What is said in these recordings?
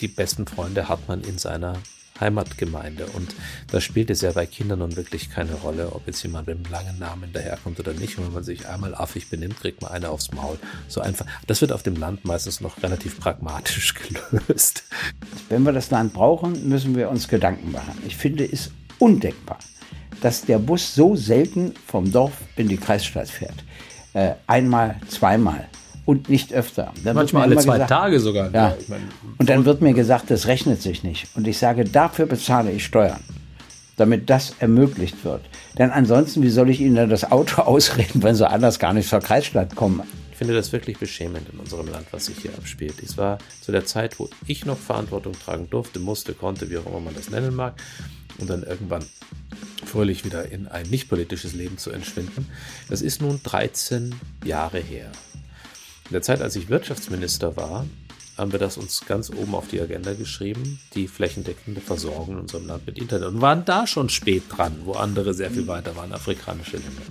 die besten Freunde hat man in seiner Heimatgemeinde. Und da spielt es ja bei Kindern nun wirklich keine Rolle, ob jetzt jemand mit einem langen Namen daherkommt oder nicht. Und wenn man sich einmal affig benimmt, kriegt man eine aufs Maul. So einfach. Das wird auf dem Land meistens noch relativ pragmatisch gelöst. Wenn wir das Land brauchen, müssen wir uns Gedanken machen. Ich finde es undenkbar, dass der Bus so selten vom Dorf in die Kreisstadt fährt. Äh, einmal, zweimal und nicht öfter. Dann Manchmal alle zwei gesagt, Tage sogar. Ja. Ich mein, und dann wird mir gesagt, das rechnet sich nicht. Und ich sage, dafür bezahle ich Steuern, damit das ermöglicht wird. Denn ansonsten, wie soll ich Ihnen dann das Auto ausreden, wenn Sie anders gar nicht zur Kreisstadt kommen? Ich finde das wirklich beschämend in unserem Land, was sich hier abspielt. Es war zu der Zeit, wo ich noch Verantwortung tragen durfte, musste, konnte, wie auch immer man das nennen mag, und dann irgendwann fröhlich wieder in ein nicht politisches Leben zu entschwinden. Das ist nun 13 Jahre her. In der Zeit, als ich Wirtschaftsminister war, haben wir das uns ganz oben auf die Agenda geschrieben, die flächendeckende Versorgung in unserem Land mit Internet und waren da schon spät dran, wo andere sehr viel weiter waren, afrikanische Länder.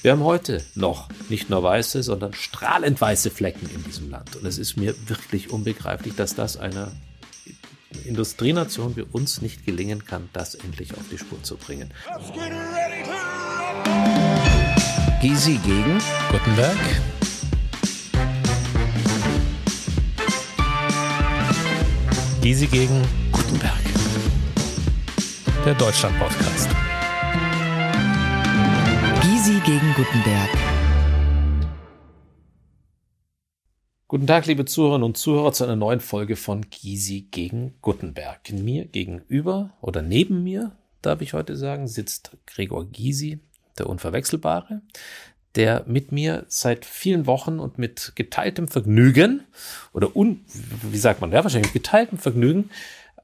Wir haben heute noch nicht nur weiße, sondern strahlend weiße Flecken in diesem Land. Und es ist mir wirklich unbegreiflich, dass das einer Industrienation wie uns nicht gelingen kann, das endlich auf die Spur zu bringen. Gysi gegen Gutenberg. Gysi gegen Gutenberg. Der Deutschland-Podcast. Gysi gegen Gutenberg. Guten Tag, liebe Zuhörerinnen und Zuhörer, zu einer neuen Folge von Gysi gegen Gutenberg. Mir gegenüber oder neben mir, darf ich heute sagen, sitzt Gregor Gysi, der Unverwechselbare, der mit mir seit vielen Wochen und mit geteiltem Vergnügen oder un, wie sagt man, ja, wahrscheinlich mit geteiltem Vergnügen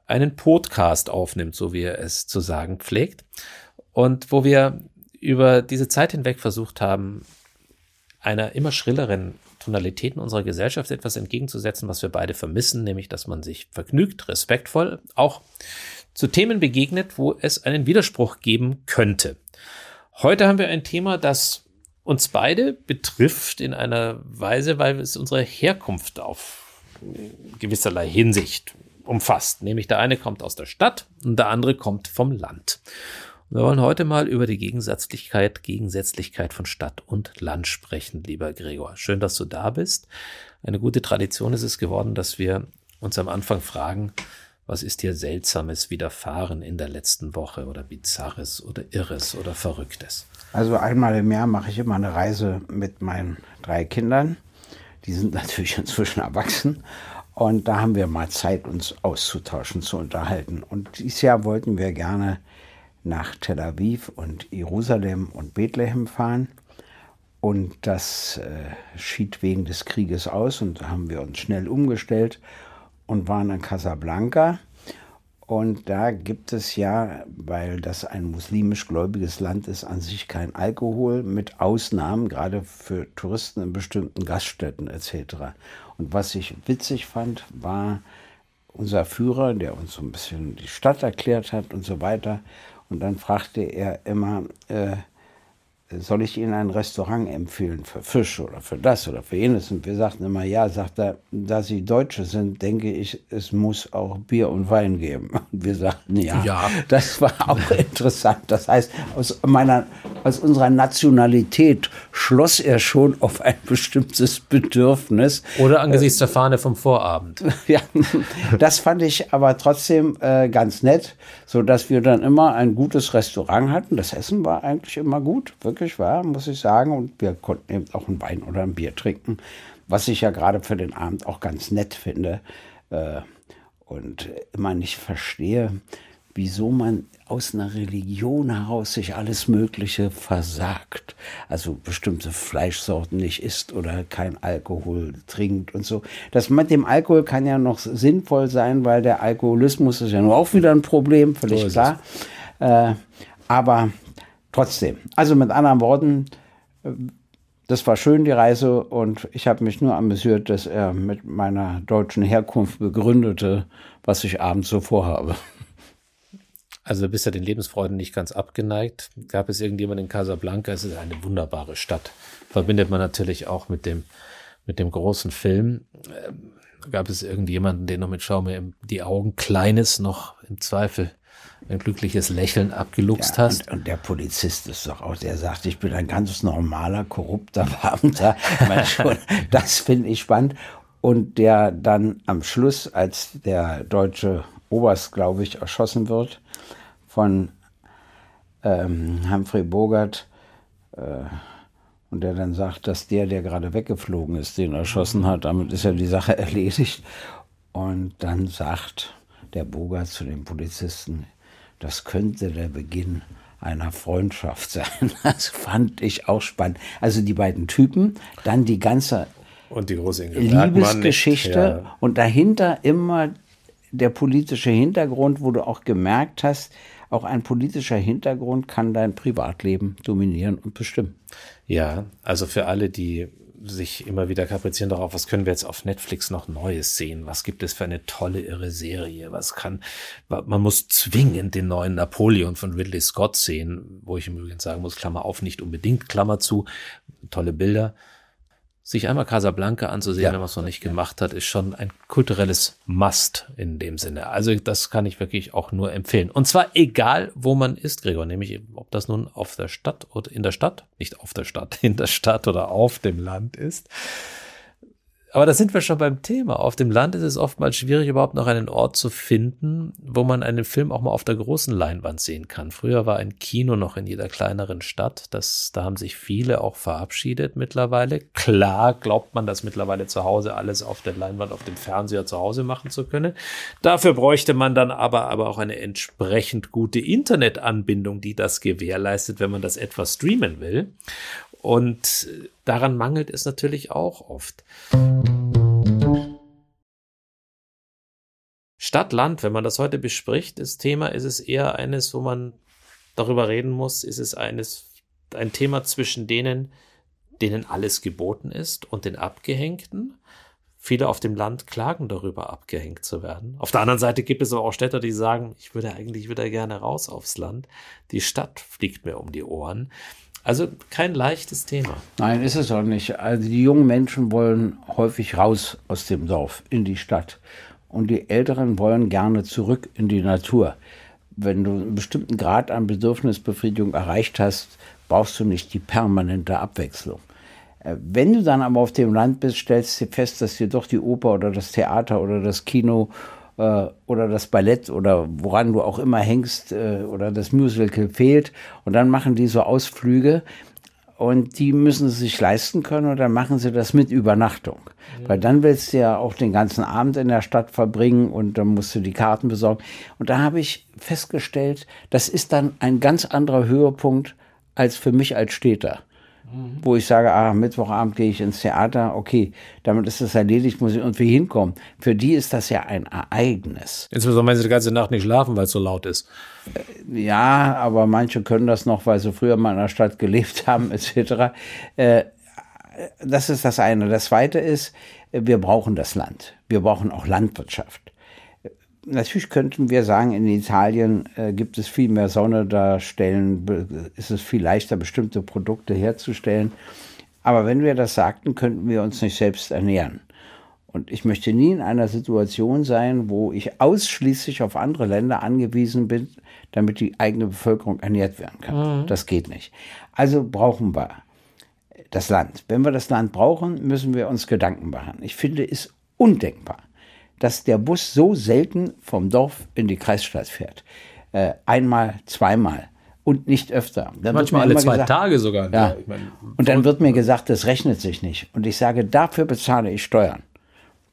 einen Podcast aufnimmt, so wie er es zu sagen pflegt. Und wo wir über diese Zeit hinweg versucht haben, einer immer schrilleren Tonalität in unserer Gesellschaft etwas entgegenzusetzen, was wir beide vermissen, nämlich dass man sich vergnügt, respektvoll auch zu Themen begegnet, wo es einen Widerspruch geben könnte. Heute haben wir ein Thema, das uns beide betrifft in einer Weise, weil es unsere Herkunft auf gewisserlei Hinsicht umfasst. Nämlich der eine kommt aus der Stadt und der andere kommt vom Land. wir wollen heute mal über die Gegensätzlichkeit, Gegensätzlichkeit von Stadt und Land sprechen, lieber Gregor. Schön, dass du da bist. Eine gute Tradition ist es geworden, dass wir uns am Anfang fragen, was ist dir Seltsames widerfahren in der letzten Woche oder Bizarres oder Irres oder Verrücktes? Also einmal im Jahr mache ich immer eine Reise mit meinen drei Kindern. Die sind natürlich inzwischen erwachsen. Und da haben wir mal Zeit, uns auszutauschen, zu unterhalten. Und dieses Jahr wollten wir gerne nach Tel Aviv und Jerusalem und Bethlehem fahren. Und das äh, schied wegen des Krieges aus und da haben wir uns schnell umgestellt und waren in Casablanca. Und da gibt es ja, weil das ein muslimisch gläubiges Land ist, an sich kein Alkohol, mit Ausnahmen, gerade für Touristen in bestimmten Gaststätten etc. Und was ich witzig fand, war unser Führer, der uns so ein bisschen die Stadt erklärt hat und so weiter. Und dann fragte er immer, äh, soll ich Ihnen ein Restaurant empfehlen für Fisch oder für das oder für jenes? Und wir sagten immer, ja, sagt er, da Sie Deutsche sind, denke ich, es muss auch Bier und Wein geben. Und wir sagten, ja, ja. das war auch interessant. Das heißt, aus, meiner, aus unserer Nationalität schloss er schon auf ein bestimmtes Bedürfnis. Oder angesichts der Fahne vom Vorabend. ja, das fand ich aber trotzdem äh, ganz nett, so dass wir dann immer ein gutes Restaurant hatten. Das Essen war eigentlich immer gut, wirklich wirklich war, muss ich sagen. Und wir konnten eben auch einen Wein oder ein Bier trinken, was ich ja gerade für den Abend auch ganz nett finde. Äh, und immer nicht verstehe, wieso man aus einer Religion heraus sich alles Mögliche versagt. Also bestimmte Fleischsorten nicht isst oder kein Alkohol trinkt und so. Das mit dem Alkohol kann ja noch sinnvoll sein, weil der Alkoholismus ist ja nur auch wieder ein Problem, völlig so klar. Äh, aber trotzdem. Also mit anderen Worten, äh, das war schön, die Reise, und ich habe mich nur amüsiert, dass er mit meiner deutschen Herkunft begründete, was ich abends so vorhabe. Also du bist ja den Lebensfreuden nicht ganz abgeneigt. Gab es irgendjemand in Casablanca? Es ist eine wunderbare Stadt. Verbindet man natürlich auch mit dem, mit dem großen Film. Ähm, gab es irgendjemanden, der noch mit Schau mir die Augen Kleines noch im Zweifel ein glückliches Lächeln abgeluchst ja, hast. Und, und, der Polizist ist doch auch, der sagt, ich bin ein ganz normaler, korrupter Beamter. schon, das finde ich spannend. Und der dann am Schluss, als der deutsche Oberst, glaube ich, erschossen wird von ähm, Humphrey Bogart, äh, und der dann sagt, dass der, der gerade weggeflogen ist, den erschossen hat, damit ist ja die Sache erledigt. Und dann sagt der Bogart zu dem Polizisten, das könnte der Beginn einer Freundschaft sein. Das fand ich auch spannend. Also die beiden Typen, dann die ganze und die große Liebesgeschichte ja. und dahinter immer der politische Hintergrund, wo du auch gemerkt hast, auch ein politischer Hintergrund kann dein Privatleben dominieren und bestimmen. Ja, also für alle, die sich immer wieder kaprizieren darauf, was können wir jetzt auf Netflix noch Neues sehen? Was gibt es für eine tolle, irre Serie? Was kann, man muss zwingend den neuen Napoleon von Ridley Scott sehen, wo ich im Übrigen sagen muss, Klammer auf, nicht unbedingt, Klammer zu, tolle Bilder sich einmal Casablanca anzusehen, ja. wenn man es noch nicht gemacht hat, ist schon ein kulturelles Must in dem Sinne. Also das kann ich wirklich auch nur empfehlen. Und zwar egal, wo man ist, Gregor, nämlich ob das nun auf der Stadt oder in der Stadt, nicht auf der Stadt, in der Stadt oder auf dem Land ist. Aber da sind wir schon beim Thema. Auf dem Land ist es oftmals schwierig, überhaupt noch einen Ort zu finden, wo man einen Film auch mal auf der großen Leinwand sehen kann. Früher war ein Kino noch in jeder kleineren Stadt. Das, da haben sich viele auch verabschiedet mittlerweile. Klar glaubt man, das mittlerweile zu Hause alles auf der Leinwand, auf dem Fernseher zu Hause machen zu können. Dafür bräuchte man dann aber, aber auch eine entsprechend gute Internetanbindung, die das gewährleistet, wenn man das etwas streamen will. Und daran mangelt es natürlich auch oft. Stadt, Land, wenn man das heute bespricht, das Thema ist es eher eines, wo man darüber reden muss, ist es eines, ein Thema zwischen denen, denen alles geboten ist und den Abgehängten. Viele auf dem Land klagen darüber, abgehängt zu werden. Auf der anderen Seite gibt es aber auch Städter, die sagen, ich würde eigentlich wieder gerne raus aufs Land. Die Stadt fliegt mir um die Ohren. Also kein leichtes Thema. Nein, ist es auch nicht. Also die jungen Menschen wollen häufig raus aus dem Dorf in die Stadt. Und die Älteren wollen gerne zurück in die Natur. Wenn du einen bestimmten Grad an Bedürfnisbefriedigung erreicht hast, brauchst du nicht die permanente Abwechslung. Äh, wenn du dann aber auf dem Land bist, stellst du fest, dass dir doch die Oper oder das Theater oder das Kino oder das Ballett oder woran du auch immer hängst äh, oder das Musical fehlt. Und dann machen die so Ausflüge und die müssen sie sich leisten können und dann machen sie das mit Übernachtung. Mhm. Weil dann willst du ja auch den ganzen Abend in der Stadt verbringen und dann musst du die Karten besorgen. Und da habe ich festgestellt, das ist dann ein ganz anderer Höhepunkt als für mich als Städter wo ich sage, ah, Mittwochabend gehe ich ins Theater, okay, damit ist das erledigt, muss ich irgendwie hinkommen. Für die ist das ja ein Ereignis. Insbesondere wenn sie die ganze Nacht nicht schlafen, weil es so laut ist. Äh, ja, aber manche können das noch, weil sie früher mal in der Stadt gelebt haben, etc. Äh, das ist das eine. Das zweite ist, wir brauchen das Land. Wir brauchen auch Landwirtschaft natürlich könnten wir sagen, in Italien äh, gibt es viel mehr Sonne, da stellen, ist es viel leichter, bestimmte Produkte herzustellen. Aber wenn wir das sagten, könnten wir uns nicht selbst ernähren. Und ich möchte nie in einer Situation sein, wo ich ausschließlich auf andere Länder angewiesen bin, damit die eigene Bevölkerung ernährt werden kann. Mhm. Das geht nicht. Also brauchen wir das Land. Wenn wir das Land brauchen, müssen wir uns Gedanken machen. Ich finde es undenkbar, dass der Bus so selten vom Dorf in die Kreisstadt fährt. Äh, einmal, zweimal und nicht öfter. Dann Manchmal alle zwei gesagt, Tage sogar. Ja. ja ich mein, und dann wird mir gesagt, das rechnet sich nicht. Und ich sage, dafür bezahle ich Steuern,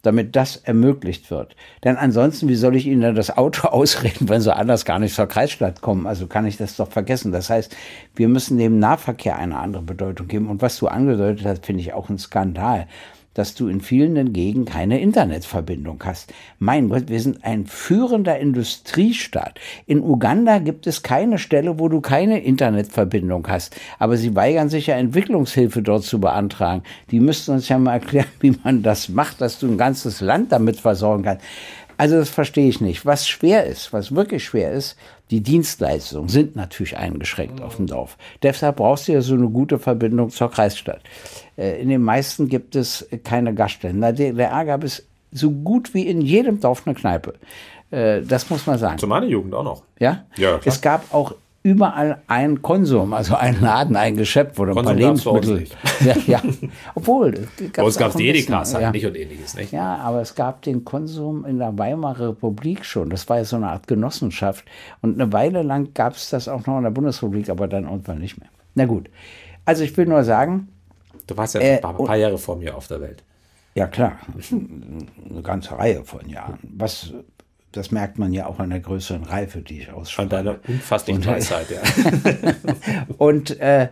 damit das ermöglicht wird. Denn ansonsten, wie soll ich Ihnen dann das Auto ausreden, wenn Sie anders gar nicht zur Kreisstadt kommen? Also kann ich das doch vergessen. Das heißt, wir müssen dem Nahverkehr eine andere Bedeutung geben. Und was du angedeutet hast, finde ich auch ein Skandal dass du in vielen Gegenden keine Internetverbindung hast. Mein Gott, wir sind ein führender Industriestaat. In Uganda gibt es keine Stelle, wo du keine Internetverbindung hast. Aber sie weigern sich ja Entwicklungshilfe dort zu beantragen. Die müssten uns ja mal erklären, wie man das macht, dass du ein ganzes Land damit versorgen kannst. Also das verstehe ich nicht. Was schwer ist, was wirklich schwer ist, die Dienstleistungen sind natürlich eingeschränkt auf dem Dorf. Deshalb brauchst du ja so eine gute Verbindung zur Kreisstadt. Äh, in den meisten gibt es keine Gaststellen. Der Ärger ist so gut wie in jedem Dorf eine Kneipe. Äh, das muss man sagen. Zu meiner Jugend auch noch. Ja? Ja, klar. Es gab auch überall ein Konsum, also ein Laden, ein Geschäft, wo du ein paar Lebensmittel. Ja, ja. Obwohl. Bei uns gab es die Edekas halt ja. nicht und ähnliches, nicht? Ja, aber es gab den Konsum in der Weimarer Republik schon. Das war ja so eine Art Genossenschaft. Und eine Weile lang gab es das auch noch in der Bundesrepublik, aber dann irgendwann nicht mehr. Na gut. Also ich will nur sagen, Du warst ja Äh, ein paar, paar Jahre vor mir auf der Welt. ja klar, eine ganze Reihe von Jahren. Was, das merkt man ja auch an der größeren Reife, die ich An ausspreche. deiner unfasslichen Weisheit, ja. Und, äh,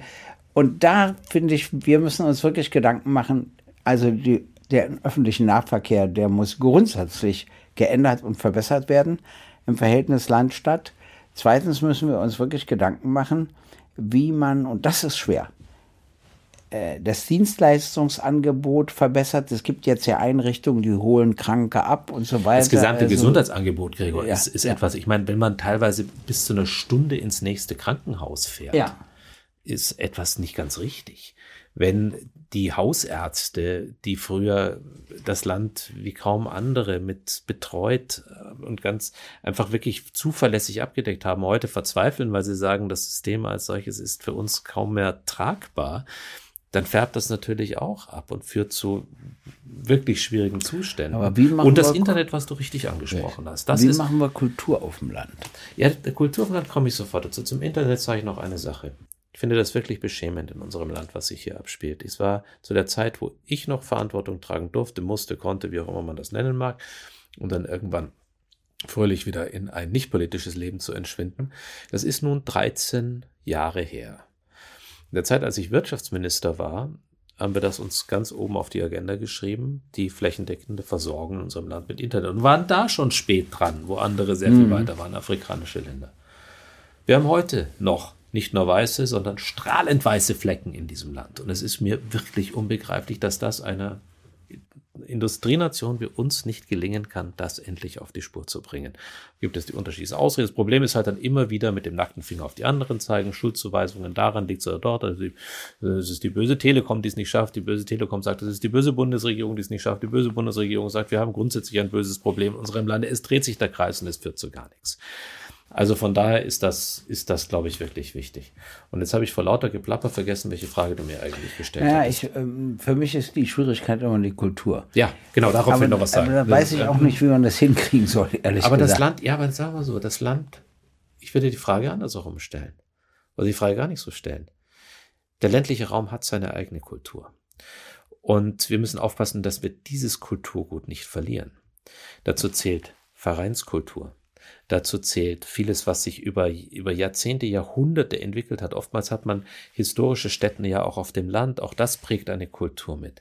und da finde ich, wir müssen uns wirklich Gedanken machen, also die, der öffentliche Nahverkehr, der muss grundsätzlich geändert und verbessert werden im Verhältnis Land-Stadt. Zweitens müssen wir uns wirklich Gedanken machen, wie man, und das ist schwer, das Dienstleistungsangebot verbessert. Es gibt jetzt ja Einrichtungen, die holen Kranke ab und so weiter. Das gesamte Also- Gesundheitsangebot, Gregor, Ja, ist, ist ja. etwas, ich meine, wenn man teilweise bis zu einer Stunde ins nächste Krankenhaus fährt, Ja. ist etwas nicht ganz richtig. Wenn die Hausärzte, die früher das Land wie kaum andere mit betreut äh, und ganz einfach wirklich zuverlässig abgedeckt haben, heute verzweifeln, weil sie sagen, das System als solches ist für uns kaum mehr tragbar, dann färbt das natürlich auch ab und führt zu wirklich schwierigen Zuständen. Aber wie machen und das wir- Internet, was du richtig angesprochen hast, das wie ist machen wir Kultur auf dem Land? ja, der Kulturland komme ich sofort dazu. Zum Internet sage ich noch eine Sache. Ich finde das wirklich beschämend in unserem Land, was sich hier abspielt. Es war zu der Zeit, wo ich noch Verantwortung tragen durfte, musste, konnte, wie auch immer man das nennen mag, und dann irgendwann fröhlich wieder in ein nicht politisches Leben zu entschwinden. Das ist nun 13 Jahre her. In der Zeit, als ich Wirtschaftsminister war, haben wir das uns ganz oben auf die Agenda geschrieben, die flächendeckende Versorgung in unserem Land mit Internet und waren da schon spät dran, wo andere sehr viel weiter waren, afrikanische Länder. Wir haben heute noch nicht nur weiße, sondern strahlend weiße Flecken in diesem Land. Und es ist mir wirklich unbegreiflich, dass das einer Industrienation wie uns nicht gelingen kann, das endlich auf die Spur zu bringen. Gibt es die unterschiedlichen Ausreden. Das Problem ist halt dann immer wieder mit dem nackten Finger auf die anderen zeigen, Schuldzuweisungen daran liegt oder dort. Also die, es ist die böse Telekom, die es nicht schafft. Die böse Telekom sagt, es ist die böse Bundesregierung, die es nicht schafft. Die böse Bundesregierung sagt, wir haben grundsätzlich ein böses Problem in unserem Lande. Es dreht sich der Kreis und es führt zu gar nichts. Also von daher ist das, ist das, glaube ich, wirklich wichtig. Und jetzt habe ich vor lauter Geplapper vergessen, welche Frage du mir eigentlich gestellt Ja, hast. ich, ähm, für mich ist die Schwierigkeit immer die Kultur. Ja, genau, darauf will aber, ich noch was sagen. aber da weiß ich auch nicht, wie man das hinkriegen soll, ehrlich Aber gesagt. das Land, ja, aber sagen wir so, das Land, ich würde die Frage andersherum stellen. Oder die Frage gar nicht so stellen. Der ländliche Raum hat seine eigene Kultur. Und wir müssen aufpassen, dass wir dieses Kulturgut nicht verlieren. Dazu zählt Vereinskultur. Dazu zählt vieles, was sich über, über Jahrzehnte, Jahrhunderte entwickelt hat. Oftmals hat man historische Städte ja auch auf dem Land. Auch das prägt eine Kultur mit.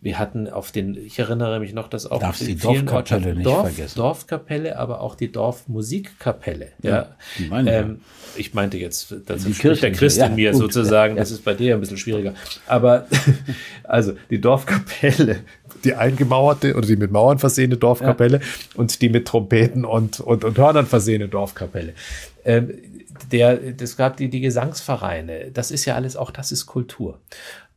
Wir hatten auf den, ich erinnere mich noch, dass auch Darfst die Dorfkapelle nicht Dorf, vergessen. Dorfkapelle, aber auch die Dorfmusikkapelle. Ja, die meine ich ja. ähm, ich meinte jetzt, das Die spricht der Christ ja, in mir gut. sozusagen. Ja. Das ist bei dir ein bisschen schwieriger. Aber also die Dorfkapelle, die eingemauerte oder die mit Mauern versehene Dorfkapelle und die mit Trompeten und, und, und Hörnern versehene Dorfkapelle. Ähm, der, das gab die, die Gesangsvereine. Das ist ja alles, auch das ist Kultur.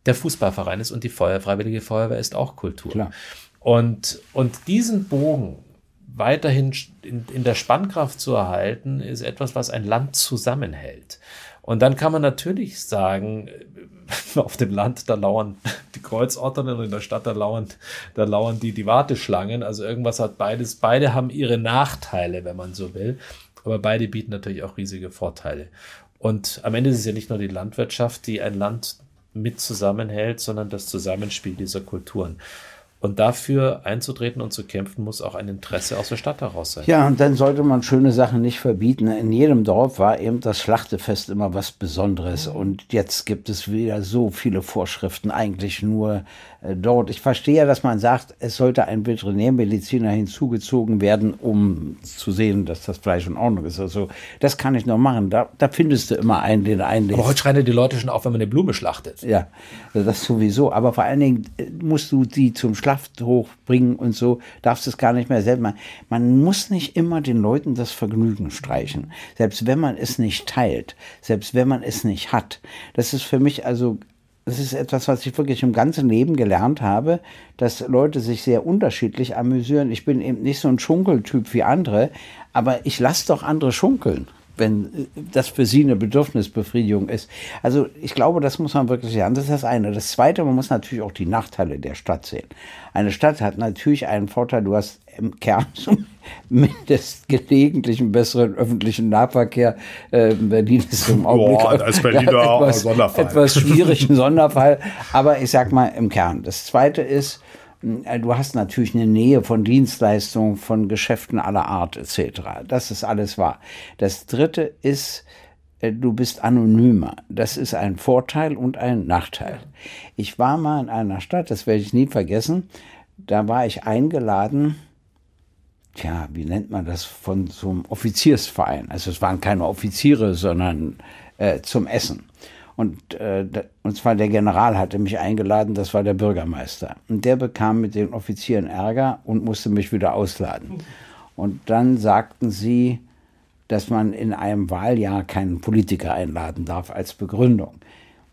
Der Fußballverein ist und die Feuer, Freiwillige Feuerwehr ist auch Kultur. Klar. Und, und diesen Bogen weiterhin in, in der Spannkraft zu erhalten, ist etwas, was ein Land zusammenhält. Und dann kann man natürlich sagen, auf dem Land, da lauern die Kreuzorte und in der Stadt, da lauern, da lauern die, die Warteschlangen. Also irgendwas hat beides. Beide haben ihre Nachteile, wenn man so will. Aber beide bieten natürlich auch riesige Vorteile. Und am Ende ist es ja nicht nur die Landwirtschaft, die ein Land mit zusammenhält, sondern das Zusammenspiel dieser Kulturen. Und dafür einzutreten und zu kämpfen, muss auch ein Interesse aus der Stadt heraus sein. Ja, und dann sollte man schöne Sachen nicht verbieten. In jedem Dorf war eben das Schlachtefest immer was Besonderes. Und jetzt gibt es wieder so viele Vorschriften, eigentlich nur äh, dort. Ich verstehe ja, dass man sagt, es sollte ein Veterinärmediziner hinzugezogen werden, um zu sehen, dass das Fleisch in Ordnung ist. Also, das kann ich noch machen. Da, da findest du immer einen, den einlädt. Aber heute schreien ja die Leute schon auf, wenn man eine Blume schlachtet. Ja, das sowieso. Aber vor allen Dingen äh, musst du die zum Schlachthof bringen und so, darfst es gar nicht mehr selber machen. Man muss nicht immer den Leuten das Vergnügen streichen. Selbst wenn man es nicht teilt, selbst wenn man es nicht hat. Das ist für mich also das ist etwas, was ich wirklich im ganzen Leben gelernt habe, dass Leute sich sehr unterschiedlich amüsieren. Ich bin eben nicht so ein Schunkeltyp wie andere, aber ich lasse doch andere schunkeln wenn das für sie eine Bedürfnisbefriedigung ist. Also ich glaube, das muss man wirklich lernen. Das ist das eine. Das zweite, man muss natürlich auch die Nachteile der Stadt sehen. Eine Stadt hat natürlich einen Vorteil, du hast im Kern zumindest gelegentlich einen besseren öffentlichen Nahverkehr. Äh, Berlin ist im Augenblick Boah, als Berliner etwas, Sonderfall. etwas schwierig, ein Sonderfall. Aber ich sag mal im Kern. Das zweite ist, du hast natürlich eine Nähe von Dienstleistungen, von Geschäften aller Art etc. Das ist alles wahr. Das dritte ist, äh, du bist anonymer. Das ist ein Vorteil und ein Nachteil. Ich war mal in einer Stadt, das werde ich nie vergessen, da war ich eingeladen, tja, wie nennt man das, von so einem Offiziersverein. Also es waren keine Offiziere, sondern äh, zum Essen. Und, äh, und zwar der General hatte mich eingeladen, das war der Bürgermeister. Und der bekam mit den Offizieren Ärger und musste mich wieder ausladen. Und dann sagten sie, dass man in einem Wahljahr keinen Politiker einladen darf als Begründung.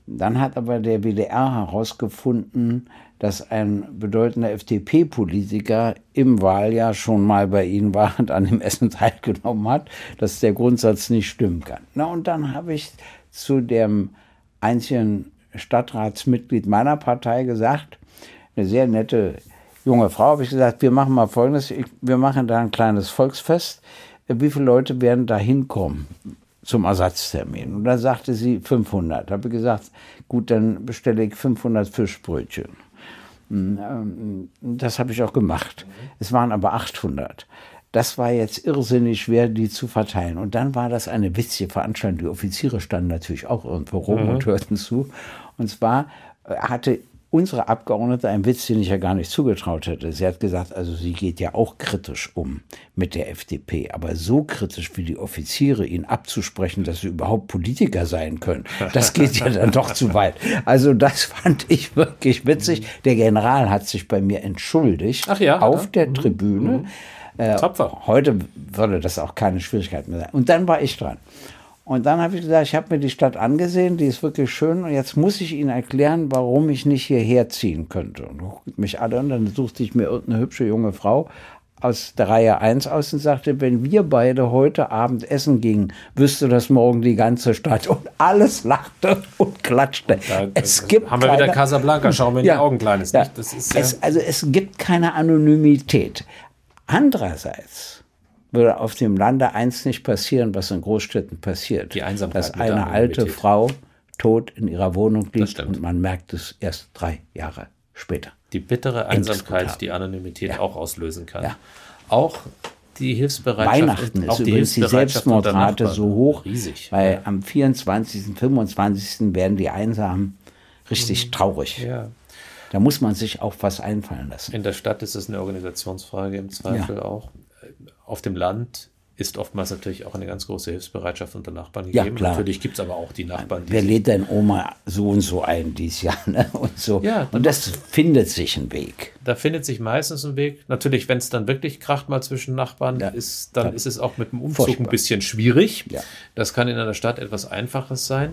Dann hat aber der WDR herausgefunden, dass ein bedeutender FDP-Politiker im Wahljahr schon mal bei ihnen war und an dem Essen teilgenommen hat, dass der Grundsatz nicht stimmen kann. Na, und dann habe ich zu dem einzigen Stadtratsmitglied meiner Partei gesagt, eine sehr nette junge Frau, habe ich gesagt, wir machen mal Folgendes, wir machen da ein kleines Volksfest. Wie viele Leute werden da hinkommen zum Ersatztermin? Und da sagte sie 500. Habe ich gesagt, gut, dann bestelle ich 500 Fischbrötchen. Hm, ähm, das habe ich auch gemacht. Es waren aber 800. Das war jetzt irrsinnig schwer, die zu verteilen. Und dann war das eine witzige Veranstaltung. Die Offiziere standen natürlich auch irgendwo rum mhm. und hörten zu. Und zwar äh, hatte unsere Abgeordnete einen Witz, den ich ja gar nicht zugetraut hätte. Sie hat gesagt, also sie geht ja auch kritisch um mit der FDP, aber so kritisch wie die Offiziere, ihnen abzusprechen, dass sie überhaupt Politiker sein können, das geht ja dann doch zu weit. Also das fand ich wirklich witzig. Der General hat sich bei mir entschuldigt ja, auf der mhm. Tribüne. Mhm äh, Tapfer. Heute würde das auch keine Schwierigkeit mehr sein. Und dann war ich dran. Und dann habe ich gesagt, ich habe mir die Stadt angesehen, die ist wirklich schön und jetzt muss ich Ihnen erklären, warum ich nicht hierher ziehen könnte. Und mich alle und dann suchte ich mir irgendeine hübsche junge Frau aus der Reihe 1 aus und sagte, wenn wir beide heute Abend essen gingen, wüsste das morgen die ganze Stadt. Und alles lachte und klatschte. Da, es gibt haben wir keine, wieder Casablanca, schauen wir in ja, die Augen, Kleines. Ja, das ist ja es, also es gibt keine Anonymität. Andererseits würde auf dem Lande eins nicht passieren, was in Großstädten passiert. Die Einsamkeit. Dass eine alte Frau tot in ihrer Wohnung liegt und man merkt es erst drei Jahre später. Die bittere Einsamkeit, die Anonymität ja. auch auslösen kann. Ja. Auch die Hilfsbereitschaft. Weihnachten ist die übrigens die Selbstmordrate so hoch, riesig, weil ja. am 24., 25. werden die Einsamen richtig mhm. traurig. Ja. Da muss man sich auch was einfallen lassen. In der Stadt ist es eine Organisationsfrage im Zweifel ja. auch. Auf dem Land ist oftmals natürlich auch eine ganz große Hilfsbereitschaft unter Nachbarn gegeben. Ja, klar. Natürlich gibt es aber auch die Nachbarn, die. Wer lädt dein Oma so und so ein dieses Jahr? Ne? Und, so. Ja, und das findet sich ein Weg. Da findet sich meistens ein Weg. Natürlich, wenn es dann wirklich kracht mal zwischen Nachbarn, ja. ist, dann ja. ist es auch mit dem Umzug Furchtbar. ein bisschen schwierig. Ja. Das kann in einer Stadt etwas Einfaches sein.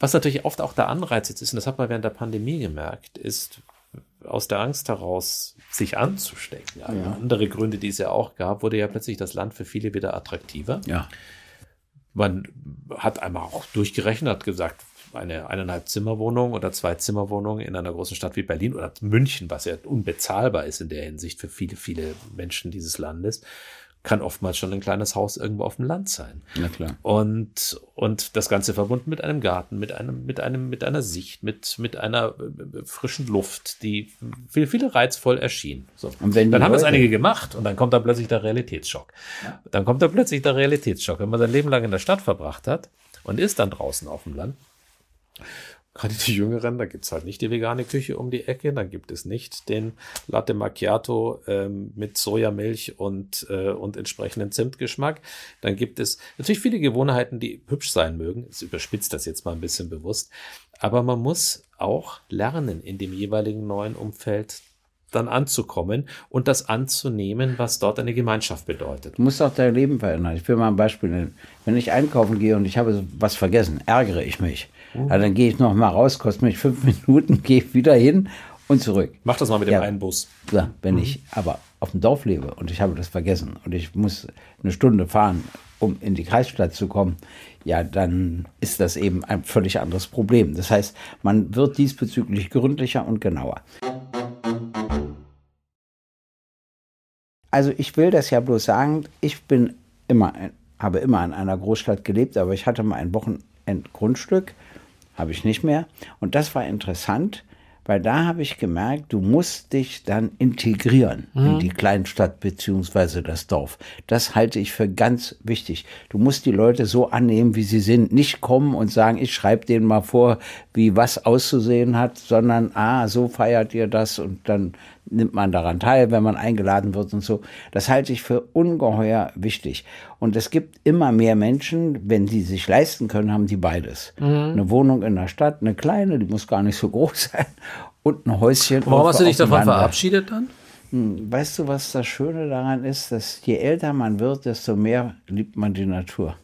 Was natürlich oft auch der Anreiz jetzt ist, und das hat man während der Pandemie gemerkt, ist aus der Angst heraus, sich anzustecken. Ja, ja. Andere Gründe, die es ja auch gab, wurde ja plötzlich das Land für viele wieder attraktiver. Ja. Man hat einmal auch durchgerechnet, hat gesagt, eine eineinhalb Zimmerwohnung oder zwei Zimmerwohnungen in einer großen Stadt wie Berlin oder München, was ja unbezahlbar ist in der Hinsicht für viele, viele Menschen dieses Landes, kann oftmals schon ein kleines Haus irgendwo auf dem Land sein. Ja, klar. Und, und das Ganze verbunden mit einem Garten, mit einem, mit einem, mit einer Sicht, mit, mit einer äh, frischen Luft, die viel, viele reizvoll erschien. So. Und wenn dann haben es einige gemacht und dann kommt da plötzlich der Realitätsschock. Ja. Dann kommt da plötzlich der Realitätsschock. Wenn man sein Leben lang in der Stadt verbracht hat und ist dann draußen auf dem Land gerade die Jüngeren, da gibt es halt nicht die vegane Küche um die Ecke, dann gibt es nicht den Latte Macchiato ähm, mit Sojamilch und, äh, und entsprechenden Zimtgeschmack. Dann gibt es natürlich viele Gewohnheiten, die hübsch sein mögen. Ich überspitzt das jetzt mal ein bisschen bewusst. Aber man muss auch lernen, in dem jeweiligen neuen Umfeld dann anzukommen und das anzunehmen, was dort eine Gemeinschaft bedeutet. Du musst auch dein Leben verändern. Ich will mal ein Beispiel nennen. Wenn ich einkaufen gehe und ich habe was vergessen, ärgere ich mich Uh. Also dann gehe ich noch mal raus, kostet mich fünf Minuten, gehe wieder hin und zurück. Mach das mal mit dem ja. einen Bus. Ja, wenn mhm. ich aber auf dem Dorf lebe und ich habe das vergessen und ich muss eine Stunde fahren, um in die Kreisstadt zu kommen, ja, dann ist das eben ein völlig anderes Problem. Das heißt, man wird diesbezüglich gründlicher und genauer. Also ich will das ja bloß sagen, ich bin immer, habe immer in einer Großstadt gelebt, aber ich hatte mal ein Wochenendgrundstück, habe ich nicht mehr. Und das war interessant, weil da habe ich gemerkt, du musst dich dann integrieren mhm. in die Kleinstadt beziehungsweise das Dorf. Das halte ich für ganz wichtig. Du musst die Leute so annehmen, wie sie sind. Nicht kommen und sagen, ich schreibe denen mal vor, wie was auszusehen hat, sondern, ah, so feiert ihr das und dann nimmt man daran teil, wenn man eingeladen wird und so. Das halte ich für ungeheuer wichtig. Und es gibt immer mehr Menschen, wenn sie sich leisten können, haben die beides. Mhm. Eine Wohnung in der Stadt, eine kleine, die muss gar nicht so groß sein, und ein Häuschen. Warum hast du dich davon verabschiedet dann? Hm, weißt du, was das Schöne daran ist, dass je älter man wird, desto mehr liebt man die Natur.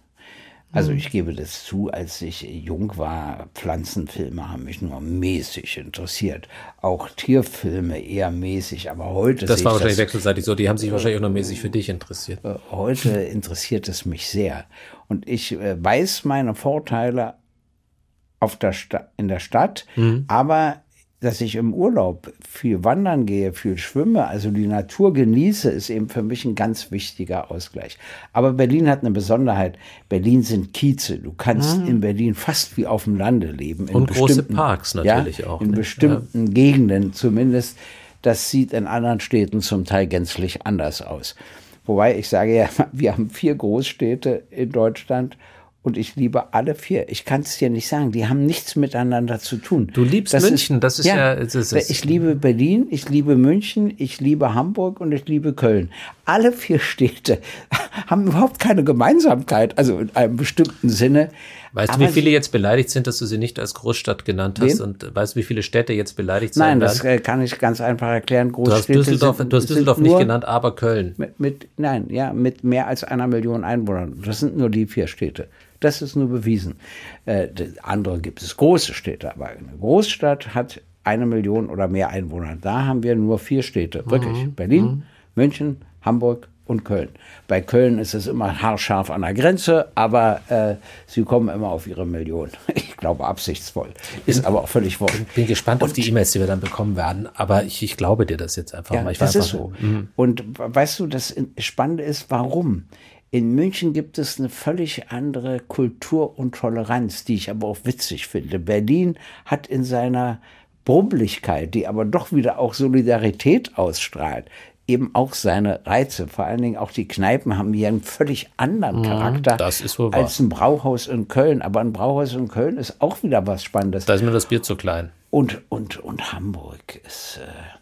Also mhm. ich gebe das zu, als ich jung war, Pflanzenfilme haben mich nur mäßig interessiert. Auch Tierfilme eher mäßig, aber heute. Das war wahrscheinlich das, wechselseitig so, die haben sich wahrscheinlich auch nur mäßig für dich interessiert. Äh, heute interessiert es mich sehr. Und ich äh, weiß meine Vorteile auf der in der Stadt, mhm. aber dass ich im Urlaub viel wandern gehe, viel schwimme, also die Natur genieße, ist eben für mich ein ganz wichtiger Ausgleich. Aber Berlin hat eine Besonderheit. Berlin sind Kieze. Du kannst mhm. in Berlin fast wie auf dem Lande leben. Und große Parks natürlich ja, auch. In ne? bestimmten ja. Gegenden zumindest. Das sieht in anderen Städten zum Teil gänzlich anders aus. Wobei ich sage ja, wir haben vier Großstädte in Deutschland und ich liebe alle vier. Ich kann es dir nicht sagen. Die haben nichts miteinander zu tun. Du liebst das München, ist, das ist ja. ja das ist, ich liebe Berlin, ich liebe München, ich liebe Hamburg und ich liebe Köln. Alle vier Städte haben überhaupt keine Gemeinsamkeit, also in einem bestimmten Sinne. Weißt Aber du, wie viele jetzt beleidigt sind, dass du sie nicht als Großstadt genannt hast? Wen? Und weißt du, wie viele Städte jetzt beleidigt sind? Nein, das werden? kann ich ganz einfach erklären. Großstädte du hast Düsseldorf, sind, du hast Düsseldorf nicht genannt, aber Köln. Mit, mit, nein, ja, mit mehr als einer Million Einwohnern. Das sind nur die vier Städte. Das ist nur bewiesen. Äh, andere gibt es große Städte, aber eine Großstadt hat eine Million oder mehr Einwohner. Da haben wir nur vier Städte, wirklich. Mhm. Berlin, mhm. München, Hamburg und Köln. Bei Köln ist es immer haarscharf an der Grenze, aber äh, sie kommen immer auf ihre Million. Ich glaube absichtsvoll. Ist aber auch völlig wohl. Ich bin gespannt und, auf die E-Mails, die wir dann bekommen werden, aber ich, ich glaube dir das jetzt einfach ja, mal. Ich das ist so. Mhm. Und weißt du, das Spannende ist, warum? In München gibt es eine völlig andere Kultur und Toleranz, die ich aber auch witzig finde. Berlin hat in seiner Brummlichkeit, die aber doch wieder auch Solidarität ausstrahlt, eben auch seine Reize. Vor allen Dingen auch die Kneipen haben hier einen völlig anderen mhm, Charakter als ein Brauhaus in Köln. Aber ein Brauhaus in Köln ist auch wieder was Spannendes. Da ist mir das Bier zu klein. Und, und, und Hamburg ist. Äh,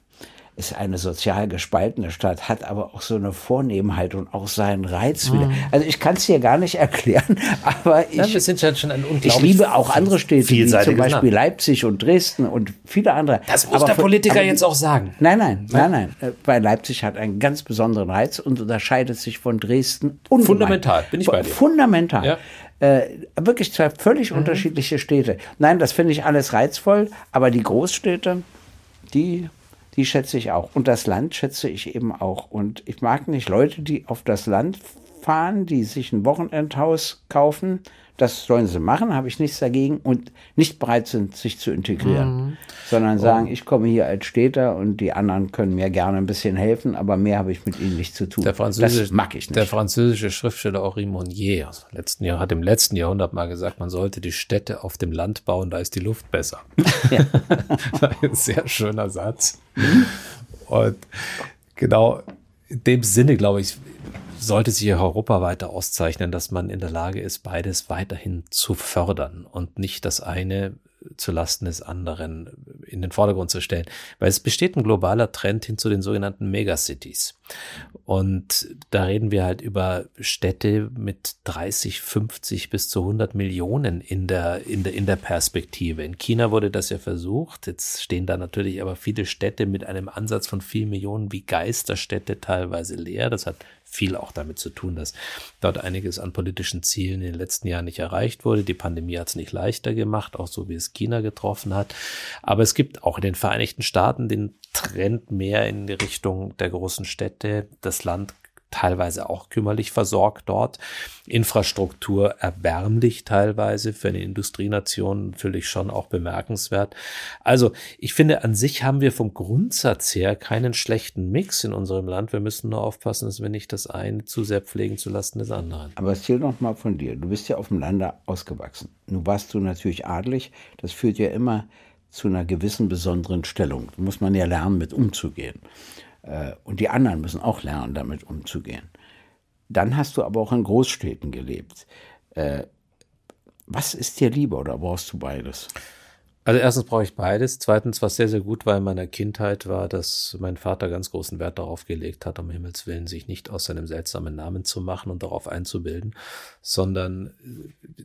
ist eine sozial gespaltene Stadt, hat aber auch so eine Vornehmheit und auch seinen Reiz wieder. Mhm. Also ich kann es dir gar nicht erklären, aber ich, ja, wir sind ja schon ein ich liebe auch andere Städte, wie zum Beispiel Land. Leipzig und Dresden und viele andere. Das muss aber der Politiker aber, jetzt auch sagen. Nein, nein, nein, nein. Äh, weil Leipzig hat einen ganz besonderen Reiz und unterscheidet sich von Dresden ungemein. Fundamental, bin ich bei dir. Fundamental. Ja. Äh, wirklich zwei völlig mhm. unterschiedliche Städte. Nein, das finde ich alles reizvoll, aber die Großstädte, die die schätze ich auch. Und das Land schätze ich eben auch. Und ich mag nicht Leute, die auf das Land fahren, die sich ein Wochenendhaus kaufen. Das sollen sie machen, habe ich nichts dagegen und nicht bereit sind, sich zu integrieren, mhm. sondern sagen, oh. ich komme hier als Städter und die anderen können mir gerne ein bisschen helfen, aber mehr habe ich mit ihnen nicht zu tun. Der das mag ich nicht. Der französische Schriftsteller Henri Monnier letzten Jahr, hat im letzten Jahrhundert mal gesagt, man sollte die Städte auf dem Land bauen, da ist die Luft besser. Ja. ein sehr schöner Satz. Und genau in dem Sinne, glaube ich, sollte sich Europa weiter auszeichnen, dass man in der Lage ist, beides weiterhin zu fördern und nicht das eine zu Lasten des anderen in den Vordergrund zu stellen. Weil es besteht ein globaler Trend hin zu den sogenannten Megacities. Und da reden wir halt über Städte mit 30, 50 bis zu 100 Millionen in der, in der, in der Perspektive. In China wurde das ja versucht. Jetzt stehen da natürlich aber viele Städte mit einem Ansatz von vier Millionen wie Geisterstädte teilweise leer. Das hat viel auch damit zu tun, dass dort einiges an politischen Zielen in den letzten Jahren nicht erreicht wurde. Die Pandemie hat es nicht leichter gemacht, auch so wie es China getroffen hat. Aber es gibt auch in den Vereinigten Staaten den Trend mehr in die Richtung der großen Städte. Das Land teilweise auch kümmerlich versorgt dort. Infrastruktur erbärmlich teilweise für eine Industrienation natürlich schon auch bemerkenswert. Also ich finde, an sich haben wir vom Grundsatz her keinen schlechten Mix in unserem Land. Wir müssen nur aufpassen, dass wir nicht das eine zu sehr pflegen zu lassen des anderen. Aber erzähl doch mal von dir. Du bist ja auf dem Lande ausgewachsen. Nun warst du natürlich adlig. Das führt ja immer zu einer gewissen besonderen Stellung. Da muss man ja lernen, mit umzugehen. Äh, und die anderen müssen auch lernen, damit umzugehen. Dann hast du aber auch in Großstädten gelebt. Äh, was ist dir lieber oder brauchst du beides? Also erstens brauche ich beides. Zweitens, was sehr, sehr gut war in meiner Kindheit, war, dass mein Vater ganz großen Wert darauf gelegt hat, um Himmels Willen, sich nicht aus seinem seltsamen Namen zu machen und darauf einzubilden, sondern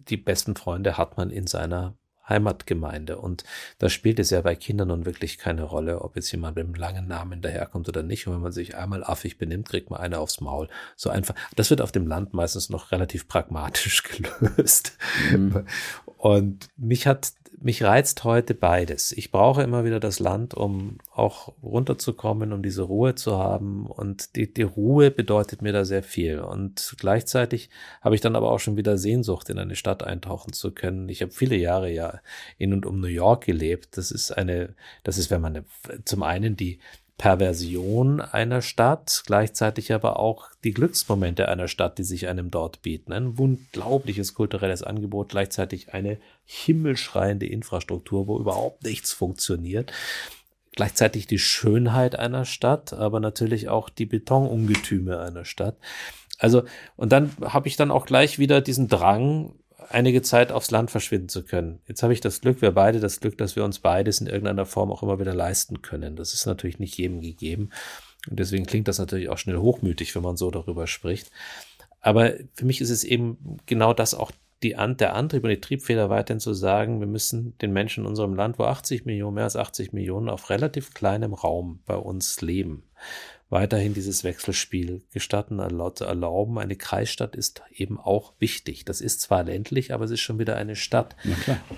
die besten Freunde hat man in seiner Heimatgemeinde. Und da spielt es ja bei Kindern nun wirklich keine Rolle, ob jetzt jemand mit einem langen Namen daherkommt oder nicht. Und wenn man sich einmal affig benimmt, kriegt man eine aufs Maul. So einfach. Das wird auf dem Land meistens noch relativ pragmatisch gelöst. Mhm. Und mich hat mich reizt heute beides. Ich brauche immer wieder das Land, um auch runterzukommen, um diese Ruhe zu haben. Und die, die Ruhe bedeutet mir da sehr viel. Und gleichzeitig habe ich dann aber auch schon wieder Sehnsucht, in eine Stadt eintauchen zu können. Ich habe viele Jahre ja in und um New York gelebt. Das ist eine, das ist, wenn man zum einen die Perversion einer Stadt, gleichzeitig aber auch die Glücksmomente einer Stadt, die sich einem dort bieten. Ein unglaubliches kulturelles Angebot, gleichzeitig eine himmelschreiende Infrastruktur, wo überhaupt nichts funktioniert. Gleichzeitig die Schönheit einer Stadt, aber natürlich auch die Betonungetüme einer Stadt. Also, und dann habe ich dann auch gleich wieder diesen Drang, einige Zeit aufs Land verschwinden zu können. Jetzt habe ich das Glück, wir beide das Glück, dass wir uns beides in irgendeiner Form auch immer wieder leisten können. Das ist natürlich nicht jedem gegeben. Und deswegen klingt das natürlich auch schnell hochmütig, wenn man so darüber spricht. Aber für mich ist es eben genau das auch die, der Antrieb und die Triebfeder weiterhin zu sagen, wir müssen den Menschen in unserem Land, wo 80 Millionen, mehr als 80 Millionen auf relativ kleinem Raum bei uns leben, weiterhin dieses Wechselspiel gestatten, erlauben. Eine Kreisstadt ist eben auch wichtig. Das ist zwar ländlich, aber es ist schon wieder eine Stadt.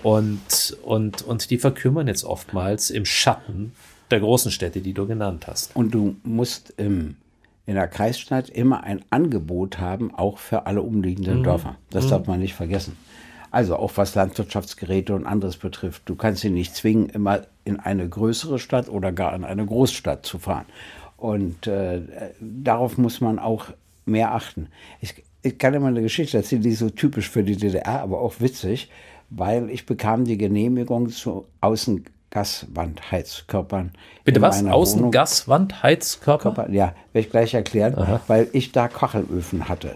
Und, und, und die verkümmern jetzt oftmals im Schatten der großen Städte, die du genannt hast. Und du musst ähm, in der Kreisstadt immer ein Angebot haben, auch für alle umliegenden mhm. Dörfer. Das mhm. darf man nicht vergessen. Also auch was Landwirtschaftsgeräte und anderes betrifft. Du kannst sie nicht zwingen, immer in eine größere Stadt oder gar in eine Großstadt zu fahren. Und äh, darauf muss man auch mehr achten. Ich, ich kann immer eine Geschichte erzählen, die ist so typisch für die DDR, aber auch witzig, weil ich bekam die Genehmigung zu Außengaswandheizkörpern. Bitte was? Außengaswandheizkörper? Ja, werde ich gleich erklären, Aha. weil ich da Kachelöfen hatte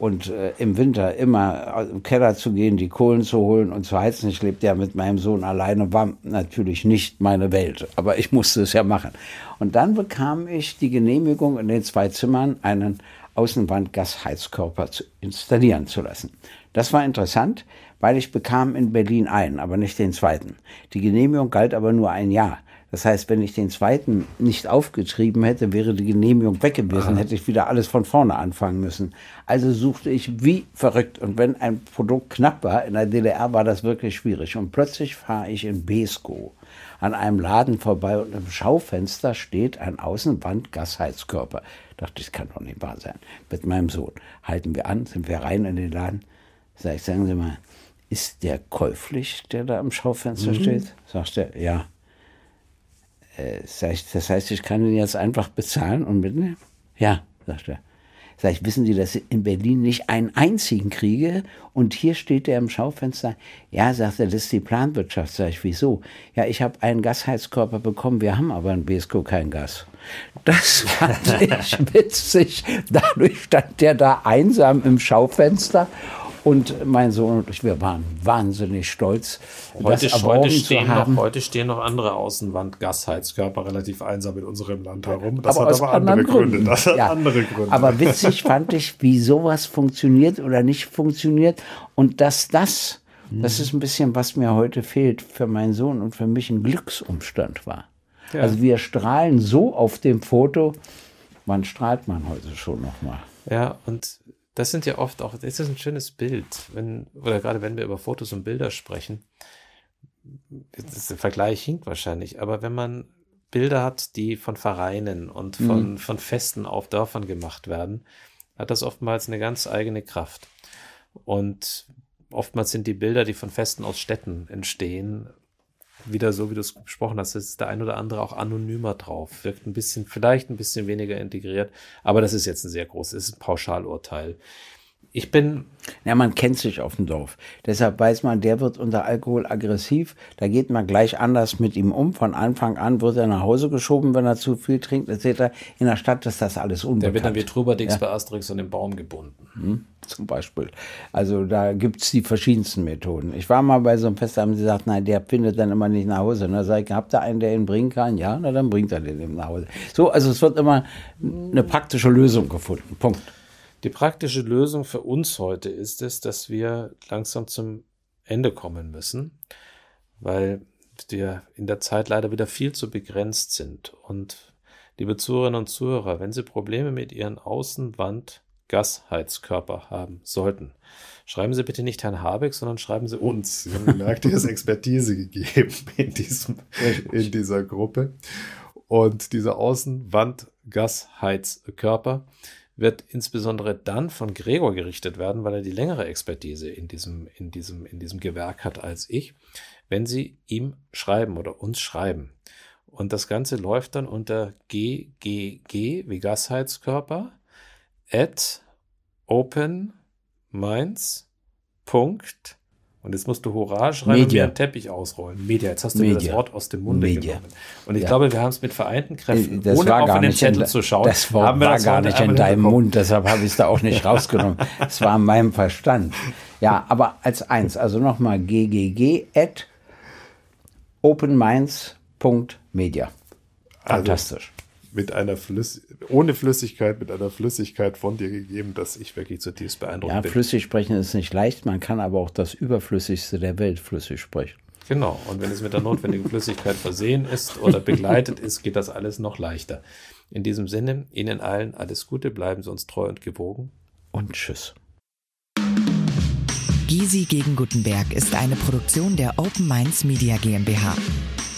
und äh, im Winter immer im Keller zu gehen, die Kohlen zu holen und zu heizen. Ich lebte ja mit meinem Sohn alleine, war natürlich nicht meine Welt, aber ich musste es ja machen. Und dann bekam ich die Genehmigung, in den zwei Zimmern einen Außenwandgasheizkörper zu installieren zu lassen. Das war interessant, weil ich bekam in Berlin einen, aber nicht den zweiten. Die Genehmigung galt aber nur ein Jahr. Das heißt, wenn ich den zweiten nicht aufgetrieben hätte, wäre die Genehmigung weg gewesen, hätte ich wieder alles von vorne anfangen müssen. Also suchte ich wie verrückt. Und wenn ein Produkt knapp war, in der DDR war das wirklich schwierig. Und plötzlich fahre ich in Besko an einem Laden vorbei und im Schaufenster steht ein Außenwand-Gasheizkörper. Dachte, das kann doch nicht wahr sein. Mit meinem Sohn. Halten wir an, sind wir rein in den Laden. Sag ich, sagen Sie mal, ist der käuflich, der da am Schaufenster mhm. steht? Sagt er, ja. Äh, das heißt, ich kann ihn jetzt einfach bezahlen und mitnehmen? Ja, sagt er. Sag ich, wissen Sie, dass ich in Berlin nicht einen einzigen kriege? Und hier steht er im Schaufenster. Ja, sagt er, das ist die Planwirtschaft. Sag ich, wieso? Ja, ich habe einen Gasheizkörper bekommen, wir haben aber in Besko kein Gas. Das fand ich witzig. Dadurch stand der da einsam im Schaufenster und mein Sohn und ich, wir waren wahnsinnig stolz, heute, das heute stehen zu haben. Noch, heute stehen noch andere Außenwand-Gasheizkörper relativ einsam in unserem Land herum. Das aber hat aber andere Gründe. Gründen. Das hat ja. andere Gründe. Aber witzig fand ich, wie sowas funktioniert oder nicht funktioniert und dass das, mhm. das ist ein bisschen, was mir heute fehlt, für meinen Sohn und für mich ein Glücksumstand war. Ja. Also wir strahlen so auf dem Foto, wann strahlt man heute schon noch mal? Ja, und das sind ja oft auch, das ist ein schönes Bild, wenn, oder gerade wenn wir über Fotos und Bilder sprechen. Der Vergleich hinkt wahrscheinlich, aber wenn man Bilder hat, die von Vereinen und von, mhm. von Festen auf Dörfern gemacht werden, hat das oftmals eine ganz eigene Kraft. Und oftmals sind die Bilder, die von Festen aus Städten entstehen, wieder so, wie du es besprochen hast, ist der ein oder andere auch anonymer drauf, wirkt ein bisschen, vielleicht ein bisschen weniger integriert, aber das ist jetzt ein sehr großes, ist ein Pauschalurteil ich bin. Ja, man kennt sich auf dem Dorf. Deshalb weiß man, der wird unter Alkohol aggressiv. Da geht man gleich anders mit ihm um. Von Anfang an wird er nach Hause geschoben, wenn er zu viel trinkt, etc. In der Stadt ist das alles unbekannt. Der wird dann wie Trubadix ja. bei Asterix an den Baum gebunden. Hm, zum Beispiel. Also da gibt es die verschiedensten Methoden. Ich war mal bei so einem Fest, da haben sie gesagt, nein, der findet dann immer nicht nach Hause. Und da sage ich, habt ihr einen, der ihn bringen kann? Ja, na, dann bringt er den eben nach Hause. So, also es wird immer eine praktische Lösung gefunden. Punkt. Die praktische Lösung für uns heute ist es, dass wir langsam zum Ende kommen müssen, weil wir in der Zeit leider wieder viel zu begrenzt sind. Und liebe Zuhörerinnen und Zuhörer, wenn Sie Probleme mit Ihren Außenwand Gasheizkörper haben sollten. Schreiben Sie bitte nicht Herrn Habeck, sondern schreiben Sie uns. Sie haben gemerkt, hier ist Expertise gegeben in, diesem, in dieser Gruppe. Und dieser Außenwand-Gasheizkörper wird insbesondere dann von Gregor gerichtet werden, weil er die längere Expertise in diesem, in diesem, in diesem Gewerk hat als ich, wenn Sie ihm schreiben oder uns schreiben. Und das Ganze läuft dann unter ggg wie Gasheizkörper at open minds. Und jetzt musst du Hurra schreiben Media. und einen Teppich ausrollen. Media, jetzt hast du Media. mir das Wort aus dem Mund genommen. Und ich ja. glaube, wir haben es mit vereinten Kräften, das ohne auf den Zettel zu schauen. Das Wort war das gar nicht in deinem Mund, deshalb habe ich es da auch nicht rausgenommen. Es war in meinem Verstand. Ja, aber als eins, also nochmal ggg at openminds.media. Also Fantastisch. Mit einer Flüss ohne Flüssigkeit, mit einer Flüssigkeit von dir gegeben, dass ich wirklich zutiefst beeindruckt ja, bin. Ja, flüssig sprechen ist nicht leicht, man kann aber auch das Überflüssigste der Welt flüssig sprechen. Genau, und wenn es mit der notwendigen Flüssigkeit versehen ist oder begleitet ist, geht das alles noch leichter. In diesem Sinne, Ihnen allen alles Gute, bleiben Sie uns treu und gewogen. Und tschüss. Gysi gegen Gutenberg ist eine Produktion der Open Minds Media GmbH.